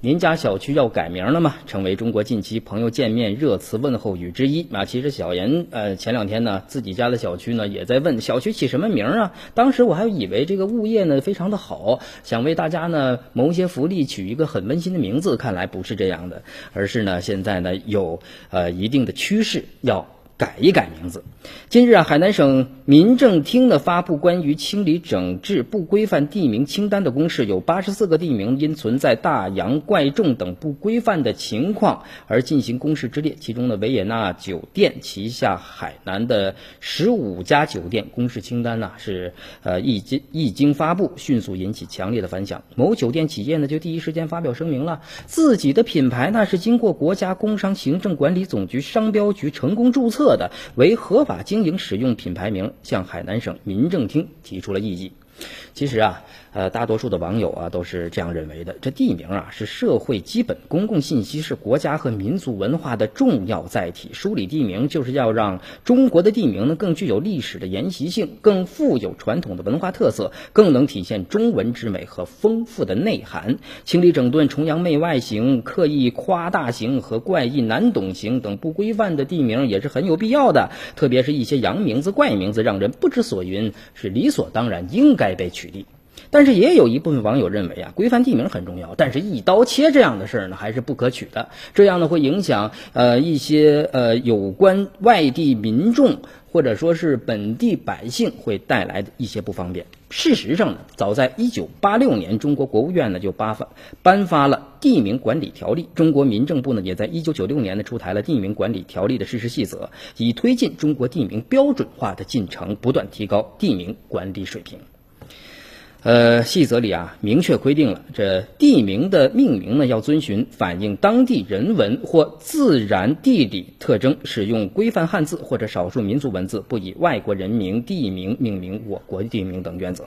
您家小区要改名了吗？成为中国近期朋友见面热词问候语之一啊。其实小严呃前两天呢，自己家的小区呢也在问小区起什么名啊。当时我还以为这个物业呢非常的好，想为大家呢谋一些福利，取一个很温馨的名字。看来不是这样的，而是呢现在呢有呃一定的趋势要。改一改名字。今日啊，海南省民政厅呢发布关于清理整治不规范地名清单的公示，有八十四个地名因存在大洋怪众等不规范的情况而进行公示之列。其中呢，维也纳酒店旗下海南的十五家酒店公示清单呢是呃一经一经发布，迅速引起强烈的反响。某酒店企业呢就第一时间发表声明了，自己的品牌呢是经过国家工商行政管理总局商标局成功注册。的为合法经营使用品牌名，向海南省民政厅提出了异议。其实啊。呃，大多数的网友啊都是这样认为的。这地名啊是社会基本公共信息，是国家和民族文化的重要载体。梳理地名就是要让中国的地名呢更具有历史的沿袭性，更富有传统的文化特色，更能体现中文之美和丰富的内涵。清理整顿崇洋媚外型、刻意夸大型和怪异难懂型等不规范的地名也是很有必要的。特别是一些洋名字、怪名字，让人不知所云，是理所当然应该被取缔。但是也有一部分网友认为啊，规范地名很重要，但是一刀切这样的事儿呢，还是不可取的。这样呢，会影响呃一些呃有关外地民众或者说是本地百姓会带来的一些不方便。事实上呢，早在一九八六年，中国国务院呢就颁发颁发了地名管理条例，中国民政部呢也在一九九六年呢出台了地名管理条例的实施细则，以推进中国地名标准化的进程，不断提高地名管理水平。呃，细则里啊明确规定了，这地名的命名呢要遵循反映当地人文或自然地理特征，使用规范汉字或者少数民族文字，不以外国人名、地名命名我国地名等原则。